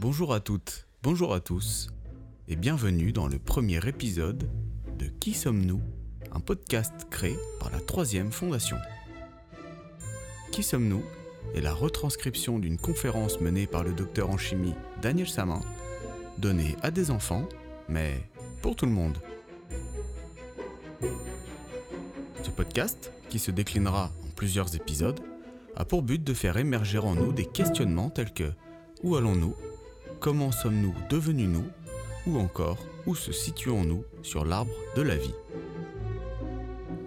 Bonjour à toutes, bonjour à tous, et bienvenue dans le premier épisode de Qui sommes-nous Un podcast créé par la Troisième Fondation. Qui sommes-nous est la retranscription d'une conférence menée par le docteur en chimie Daniel Samin, donnée à des enfants, mais pour tout le monde. Ce podcast, qui se déclinera en plusieurs épisodes, a pour but de faire émerger en nous des questionnements tels que Où allons-nous? Comment sommes-nous devenus nous Ou encore, où se situons-nous sur l'arbre de la vie?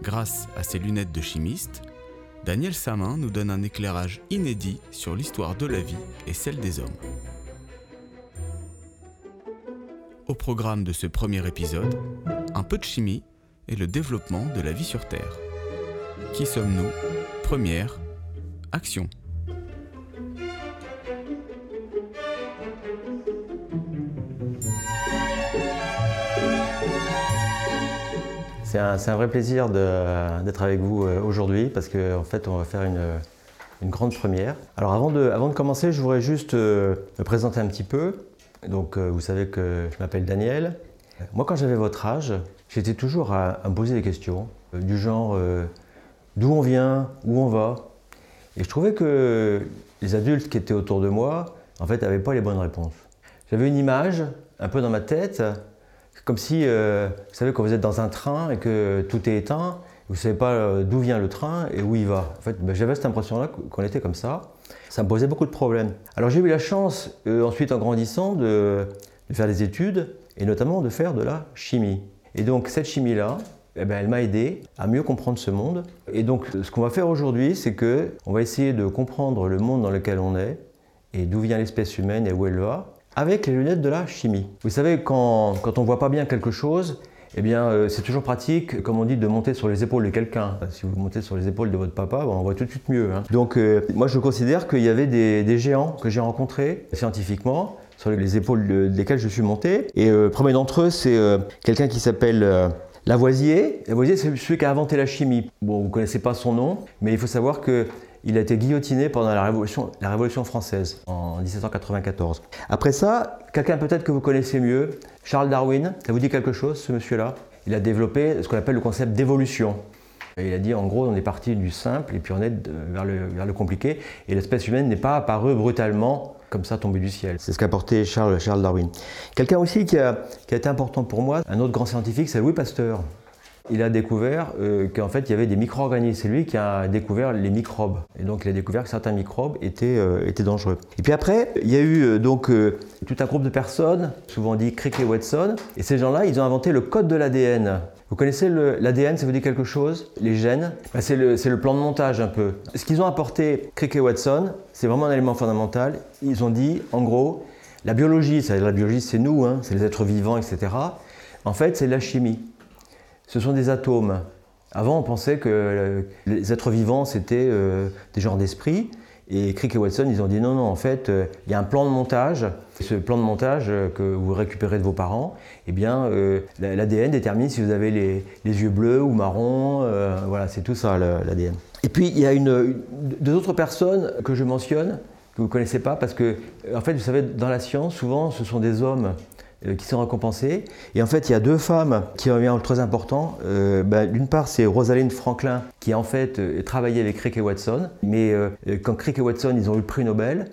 Grâce à ses lunettes de chimiste, Daniel Samin nous donne un éclairage inédit sur l'histoire de la vie et celle des hommes. Au programme de ce premier épisode, un peu de chimie et le développement de la vie sur Terre. Qui sommes-nous? Première, action. C'est un, vrai plaisir d'être avec vous euh, aujourd'hui parce qu'en en fait on va faire une, grande première. Alors avant de, commencer, je voudrais juste euh, me présenter un petit peu. Donc euh, vous savez que je m'appelle Daniel. Moi quand j'avais votre âge, j'étais toujours à, me poser des questions du genre d'où on vient, où on va. Et je trouvais que les adultes qui étaient autour de moi, en fait, n'avaient pas les bonnes réponses. J'avais une image un peu dans ma tête comme si, euh, vous savez, quand vous êtes dans un train et que tout est éteint, vous ne savez pas euh, d'où vient le train et où il va. En fait, ben, j'avais cette impression-là qu'on était comme ça. Ça me posait beaucoup de problèmes. Alors j'ai eu la chance, euh, ensuite en grandissant, de, faire des études et notamment de faire de la chimie. Et donc cette chimie-là, eh ben, elle m'a aidé à mieux comprendre ce monde. Et donc ce qu'on va faire aujourd'hui, c'est que on va essayer de comprendre le monde dans lequel on est et d'où vient l'espèce humaine et où elle va avec les lunettes de la chimie. Vous savez, quand, quand on voit pas bien quelque chose, eh bien, euh, c'est toujours pratique, comme on dit, de monter sur les épaules de quelqu'un. Si vous montez sur les épaules de votre papa, on voit tout de suite mieux. Hein. Donc, euh, moi, je considère qu'il y avait des, géants que j'ai rencontrés scientifiquement, sur les épaules de, desquels je suis monté. Et le euh, premier d'entre eux, c'est quelqu'un qui s'appelle Lavoisier. Lavoisier, c'est celui qui a inventé la chimie. Bon, vous ne connaissez pas son nom, mais il faut savoir que il a été guillotiné pendant la Révolution, française en 1794. Après ça, quelqu'un peut-être que vous connaissez mieux, Charles Darwin, ça vous dit quelque chose ce monsieur-là? Il a développé ce qu'on appelle le concept d'évolution. Il a dit en gros on est parti du simple et puis on est vers le, vers le compliqué et l'espèce humaine n'est pas apparue brutalement comme ça tombée du ciel. C'est ce qu'a porté Charles, Darwin. Quelqu'un aussi qui qui a été important pour moi, un autre grand scientifique, c'est Louis Pasteur il a découvert euh, qu'en fait il y avait des micro-organismes. C'est lui qui a découvert les microbes. Et donc il a découvert que certains microbes étaient, euh, étaient dangereux. Et puis après, il y a eu euh, donc tout un groupe de personnes, souvent dit Crick et Watson. Et ces gens-là, ils ont inventé le code de l'ADN. Vous connaissez l'ADN, ça vous dit quelque chose? Les gènes? C'est le, le, plan de montage un peu. Ce qu'ils ont apporté, Crick et Watson, c'est vraiment un élément fondamental. Ils ont dit, en gros, la biologie, la biologie c'est nous, hein, c'est les êtres vivants, etc. En fait, c'est la chimie ce sont des atomes. Avant, on pensait que les êtres vivants, c'était euh, des genres d'esprit. Et Crick et Watson, ils ont dit non, non, en fait, euh, il y a un plan de montage. Ce plan de montage euh, que vous récupérez de vos parents, eh bien, l'ADN détermine si vous avez les, yeux bleus ou marrons. voilà, c'est tout ça, l'ADN. Et puis, il y a deux autres personnes que je mentionne, que vous ne connaissez pas, parce que, en fait, vous savez, dans la science, souvent, ce sont des hommes euh, qui sont récompensées. Et en fait, il y a deux femmes qui reviennent très important. Euh, bah, D'une part, c'est Rosalind Franklin, qui en fait euh, travaillait avec Crick et Watson. Mais euh, quand Crick et Watson, ils ont eu le prix Nobel,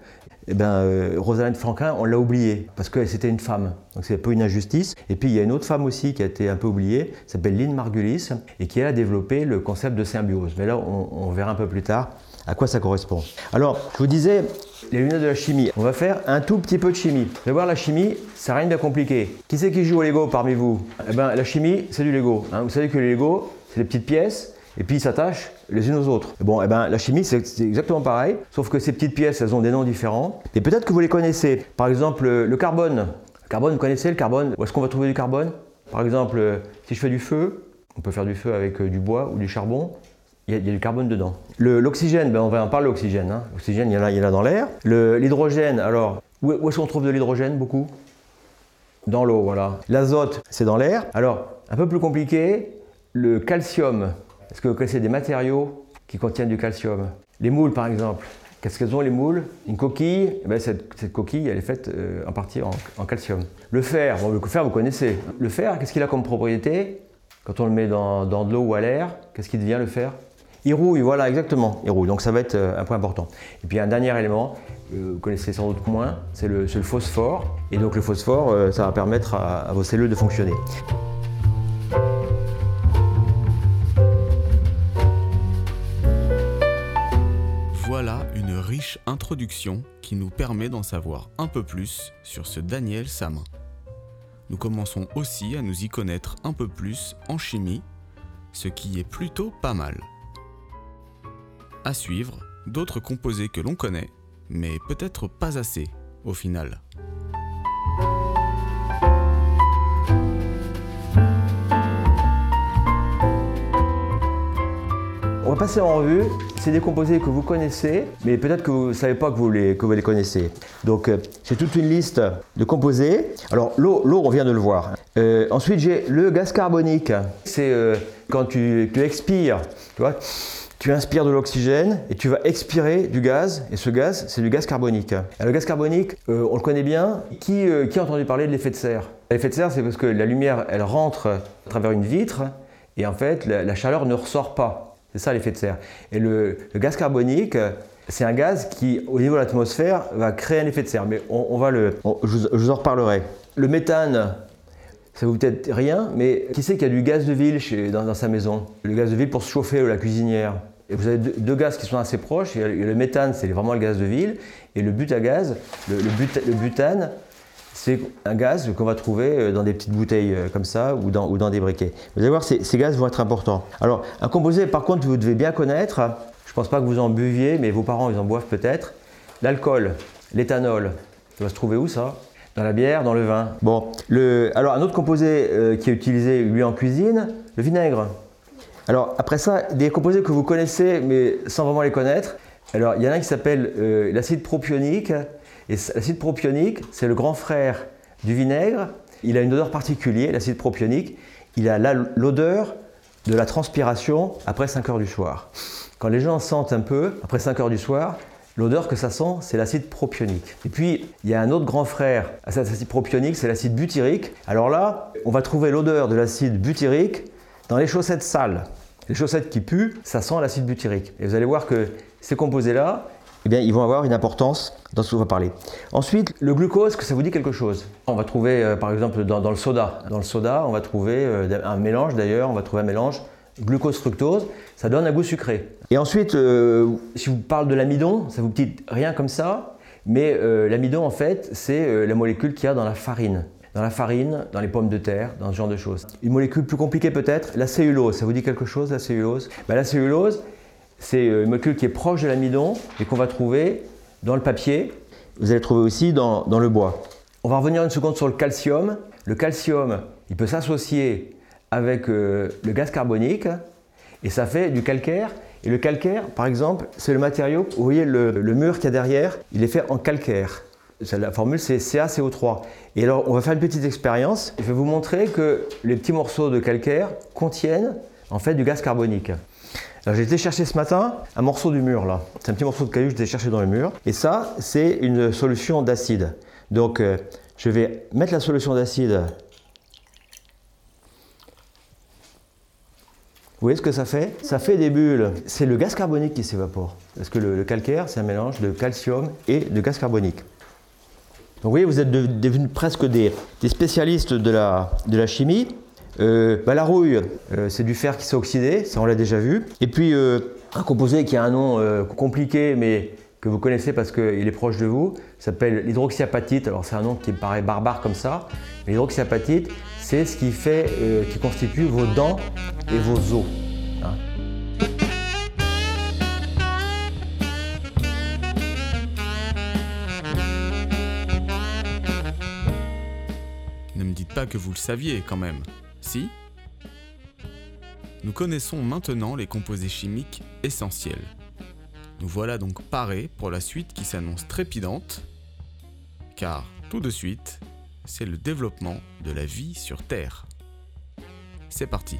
eh ben, euh, Rosalind Franklin, on l'a oubliée parce que c'était une femme. Donc c'est un peu une injustice. Et puis il y a une autre femme aussi qui a été un peu oubliée, s'appelle Lynn Margulis, et qui a développé le concept de symbiose. Mais là, on verra un peu plus tard à quoi ça correspond. Alors, je vous disais, les lunettes de la chimie. On va faire un tout petit peu de chimie. Vous allez voir, la chimie, c'est rien de compliqué. Qui c'est qui joue au Lego parmi vous Eh bien, la chimie, c'est du Lego. Hein. vous savez que les Lego, c'est des petites pièces et puis ils s'attachent les unes aux autres. Bon, eh ben, la chimie, c'est exactement pareil, sauf que ces petites pièces, elles ont des noms différents. Et peut-être que vous les connaissez. Par exemple, le carbone. Le carbone, vous connaissez le carbone? Où est-ce qu'on va trouver du carbone? Par exemple, si je fais du feu, on peut faire du feu avec euh, du bois ou du charbon il y, a, du carbone dedans. L'oxygène, ben on va en parler l'oxygène. Hein. L'oxygène, il y en a, dans l'air. L'hydrogène, alors, où, est-ce qu'on trouve de l'hydrogène beaucoup? Dans l'eau, voilà. L'azote, c'est dans l'air. Alors, un peu plus compliqué, le calcium. Est-ce que vous connaissez des matériaux qui contiennent du calcium? Les moules, par exemple. Qu'est-ce qu'elles ont les moules? Une coquille, eh ben, cette, coquille elle est faite euh, en partie en, calcium. Le fer, bon, le fer vous connaissez. Le fer, qu'est-ce qu'il a comme propriété? Quand on le met dans, de l'eau ou à l'air, qu'est-ce qu'il devient le fer? Il rouille, voilà exactement, il rouille. Donc ça va être euh, un point important. Et puis un dernier élément, euh, vous connaissez sans doute moins, c'est le, phosphore. Et donc le phosphore, ça va permettre à vos cellules de fonctionner. introduction qui nous permet d'en savoir un peu plus sur ce Daniel Samin. Nous commençons aussi à nous y connaître un peu plus en chimie, ce qui est plutôt pas mal. À suivre, d'autres composés que l'on connaît, mais peut-être pas assez au final. On va passer en revue c'est des composés que vous connaissez, mais peut-être que vous ne savez pas que vous les, que vous les connaissez. Donc, euh, j'ai toute une liste de composés. Alors, l'eau, l'eau on vient de le voir. Euh, ensuite, j'ai le gaz carbonique. C'est euh, quand tu, tu, expires, tu vois, tu inspires de l'oxygène et tu vas expirer du gaz, et ce gaz, c'est du gaz carbonique. le gaz carbonique, on le connaît bien. Qui, qui a entendu parler de l'effet de serre? L'effet de serre, c'est parce que la lumière, elle rentre à travers une vitre, et en fait, la chaleur ne ressort pas. C'est ça l'effet de serre. Et le, gaz carbonique, c'est un gaz qui, au niveau de l'atmosphère, va créer un effet de serre. Mais on, va le, je, vous en reparlerai. Le méthane, ça vous peut-être rien, mais qui sait qu'il y a du gaz de ville chez, dans, sa maison? Le gaz de ville pour se chauffer ou la cuisinière. Vous avez deux, gaz qui sont assez proches. le méthane, c'est vraiment le gaz de ville. Et le butagaz, le, le butane, c'est un gaz qu'on va trouver euh, dans des petites bouteilles euh, comme ça ou dans, ou dans des briquets. Vous allez voir, ces, gaz vont être importants. Alors, un composé, par contre, vous devez bien connaître, je ne pense pas que vous en buviez, mais vos parents, ils en boivent peut-être, l'alcool, l'éthanol. Ça va se trouver où ça? Dans la bière, dans le vin. Bon, alors un autre composé euh, qui est utilisé, lui, en cuisine, le vinaigre. Alors, après ça, des composés que vous connaissez, mais sans vraiment les connaître. Alors, il y en a un qui s'appelle l'acide propionique, et l'acide propionique, c'est le grand frère du vinaigre. Il a une odeur particulière, l'acide propionique. Il a l'odeur de la transpiration après 5 heures du soir. Quand les gens sentent un peu, après 5 heures du soir, l'odeur que ça sent, c'est l'acide propionique. Et puis, il y a un autre grand frère à cet acide propionique, c'est l'acide butyrique. Alors là, on va trouver l'odeur de l'acide butyrique dans les chaussettes sales. Les chaussettes qui puent, ça sent l'acide butyrique. Et vous allez voir que ces composés-là, eh bien, ils vont avoir une importance dans ce qu'on va parler. Ensuite, le glucose, que ça vous dit quelque chose On va trouver, euh, par exemple, dans, le soda. Dans le soda, on va trouver euh, un mélange d'ailleurs, on va trouver un mélange glucose-fructose, ça donne un goût sucré. Et ensuite, euh, si vous parle de l'amidon, ça vous dit rien comme ça, mais l'amidon, en fait, c'est la molécule qu'il y a dans la farine. Dans la farine, dans les pommes de terre, dans ce genre de choses. Une molécule plus compliquée peut-être, la cellulose. Ça vous dit quelque chose, la cellulose? Ben, La cellulose, c'est une molécule qui est proche de l'amidon et qu'on va trouver dans le papier. Vous allez trouver aussi dans, le bois. On va revenir une seconde sur le calcium. Le calcium, il peut s'associer avec euh, le gaz carbonique et ça fait du calcaire. Et le calcaire, par exemple, c'est le matériau, vous voyez le, mur qu'il y a derrière, il est fait en calcaire. La formule c'est CaCO3. Et alors on va faire une petite expérience. Je vais vous montrer que les petits morceaux de calcaire contiennent en fait du gaz carbonique. J'ai été chercher ce matin un morceau du mur là. C'est un petit morceau de caillou que j'ai cherché dans le mur. Et ça, c'est une solution d'acide. Donc euh, je vais mettre la solution d'acide. Vous voyez ce que ça fait? Ça fait des bulles. C'est le gaz carbonique qui s'évapore. Parce que le, calcaire, c'est un mélange de calcium et de gaz carbonique. Donc vous voyez, vous êtes devenus presque des, spécialistes de la chimie. Euh, bah, la rouille, euh, c'est du fer qui s'est oxydé, ça on l'a déjà vu. Et puis euh, un composé qui a un nom compliqué mais que vous connaissez parce qu'il est proche de vous, s'appelle l'hydroxyapatite. Alors c'est un nom qui paraît barbare comme ça, mais l'hydroxyapatite, c'est ce qui fait, qui constitue vos dents et vos os. Hein. Ne me dites pas que vous le saviez quand même. Si? Nous connaissons maintenant les composés chimiques essentiels. Nous voilà donc parés pour la suite qui s'annonce trépidante, car tout de suite, c'est le développement de la vie sur Terre. C'est parti.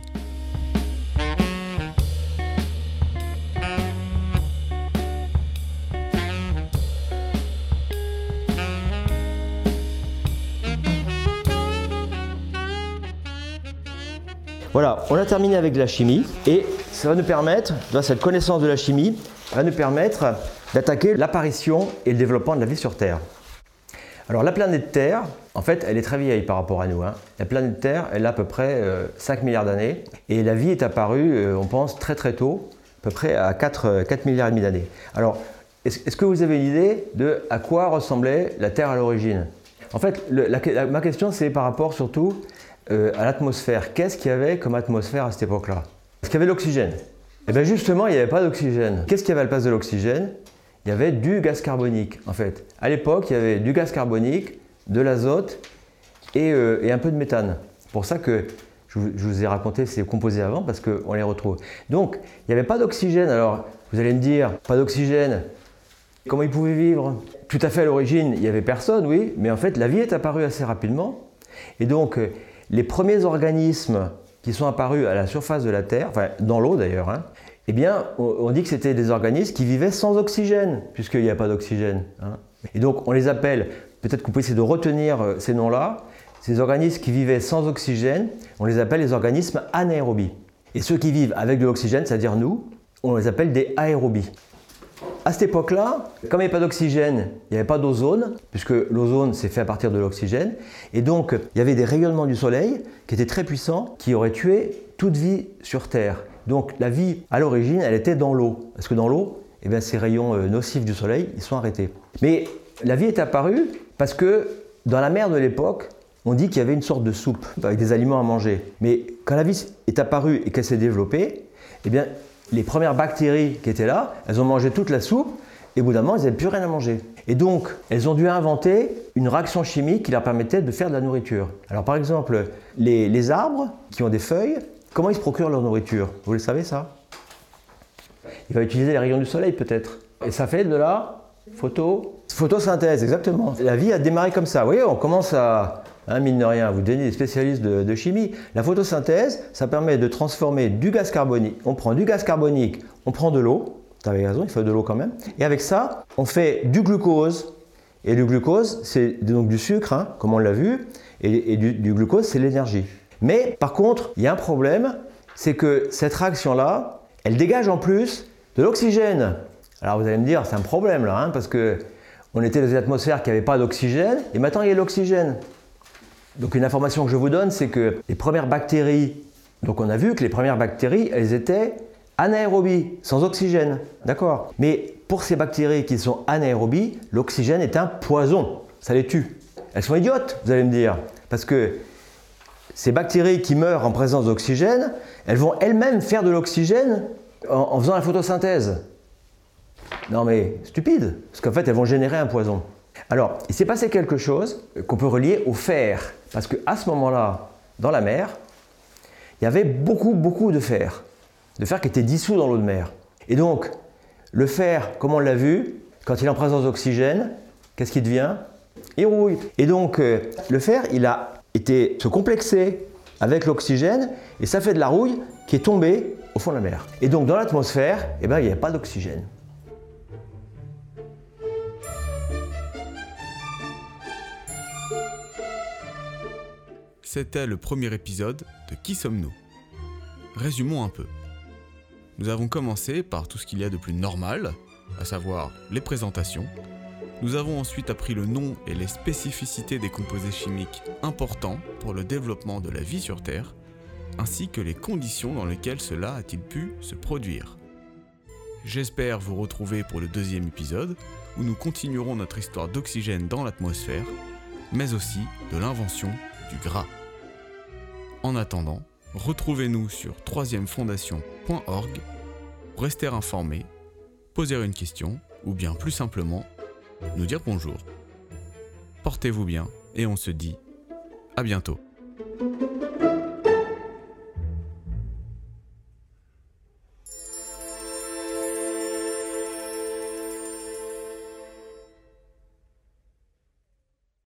Voilà, on a terminé avec la chimie et ça va nous permettre, grâce à cette connaissance de la chimie, va nous permettre d'attaquer l'apparition et le développement de la vie sur Terre. Alors la planète Terre, en fait, elle est très vieille par rapport à nous. Hein. La planète Terre, elle a à peu près 5 euh, milliards d'années et la vie est apparue, euh, on pense, très très tôt, à peu près à 4, 4 milliards et demi d'années. Alors, est-ce que vous avez une idée de à quoi ressemblait la Terre à l'origine? En fait, ma question, c'est par rapport surtout euh, à l'atmosphère. Qu'est-ce qu'il y avait comme atmosphère à cette époque-là? Est-ce qu'il y avait l'oxygène? Eh bien justement, il n'y avait pas d'oxygène. Qu'est-ce qu'il y avait à la place de l'oxygène? Il y avait du gaz carbonique, en fait. À l'époque, il y avait du gaz carbonique, de l'azote et, euh, un peu de méthane. C'est pour ça que je vous, ai raconté ces composés avant, parce qu'on les retrouve. Donc, il n'y avait pas d'oxygène. Alors, vous allez me dire, pas d'oxygène, comment ils pouvaient vivre? Tout à fait à l'origine, il n'y avait personne, oui, mais en fait, la vie est apparue assez rapidement. Et donc, les premiers organismes qui sont apparus à la surface de la Terre, enfin dans l'eau d'ailleurs, hein, eh bien, on dit que c'était des organismes qui vivaient sans oxygène, puisqu'il n'y a pas d'oxygène. Hein. Et donc, on les appelle, peut-être vous pouvez essayer de retenir euh, ces noms-là, ces organismes qui vivaient sans oxygène, on les appelle les organismes anaérobies. Et ceux qui vivent avec de l'oxygène, c'est-à-dire nous, on les appelle des aérobies. À cette époque-là, comme il n'y avait pas d'oxygène, il n'y avait pas d'ozone, puisque l'ozone s'est fait à partir de l'oxygène, et donc il y avait des rayonnements du soleil qui étaient très puissants, qui auraient tué toute vie sur Terre. Donc la vie, à l'origine, elle était dans l'eau, parce que dans l'eau, eh ces rayons euh, nocifs du soleil, ils sont arrêtés. Mais la vie est apparue parce que dans la mer de l'époque, on dit qu'il y avait une sorte de soupe avec des aliments à manger. Mais quand la vie est apparue et qu'elle s'est développée, eh bien, les premières bactéries qui étaient là, elles ont mangé toute la soupe et au bout d'un moment, elles n'avaient plus rien à manger. Et donc, elles ont dû inventer une réaction chimique qui leur permettait de faire de la nourriture. Alors, par exemple, les, arbres qui ont des feuilles, comment ils se procurent leur nourriture? Vous le savez ça? Il va utiliser les rayons du soleil peut-être. Et ça fait de la photo... Photosynthèse, exactement. La vie a démarré comme ça. Vous voyez, on commence à, hein, mine de rien, vous donnez des spécialistes de, chimie. La photosynthèse, ça permet de transformer du gaz carbonique. On prend du gaz carbonique, on prend de l'eau. Tu avais raison, il faut de l'eau quand même. Et avec ça, on fait du glucose. Et le glucose, c'est donc du sucre, hein, comme on l'a vu. Et, du, du glucose, c'est l'énergie. Mais par contre, il y a un problème, c'est que cette réaction-là, elle dégage en plus de l'oxygène. Alors vous allez me dire, c'est un problème là, hein, parce que on était dans une atmosphère qui n'avait pas d'oxygène, et maintenant il y a l'oxygène. Donc une information que je vous donne, c'est que les premières bactéries, donc on a vu que les premières bactéries, elles étaient anaérobies, sans oxygène, d'accord? Mais pour ces bactéries qui sont anaérobies, l'oxygène est un poison, ça les tue. Elles sont idiotes, vous allez me dire, parce que ces bactéries qui meurent en présence d'oxygène, elles vont elles-mêmes faire de l'oxygène en faisant la photosynthèse. Non mais stupide, parce qu'en fait elles vont générer un poison. Alors, il s'est passé quelque chose qu'on peut relier au fer, parce qu'à ce moment-là, dans la mer, il y avait beaucoup, beaucoup de fer, de fer qui était dissous dans l'eau de mer. Et donc, le fer, comme on l'a vu, quand il est en présence d'oxygène, qu'est-ce qu'il devient? Il rouille. Et donc, euh, le fer, il a été se complexer avec l'oxygène, et ça fait de la rouille qui est tombée au fond de la mer. Et donc, dans l'atmosphère, eh ben, il n'y a pas d'oxygène. C'était le premier épisode de Qui sommes-nous? Résumons un peu. Nous avons commencé par tout ce qu'il y a de plus normal, à savoir les présentations. Nous avons ensuite appris le nom et les spécificités des composés chimiques importants pour le développement de la vie sur Terre, ainsi que les conditions dans lesquelles cela a-t-il pu se produire. J'espère vous retrouver pour le deuxième épisode, où nous continuerons notre histoire d'oxygène dans l'atmosphère, mais aussi de l'invention du gras. En attendant, retrouvez-nous sur troisièmefondation.org pour rester informé, poser une question ou bien plus simplement nous dire bonjour. Portez-vous bien et on se dit à bientôt.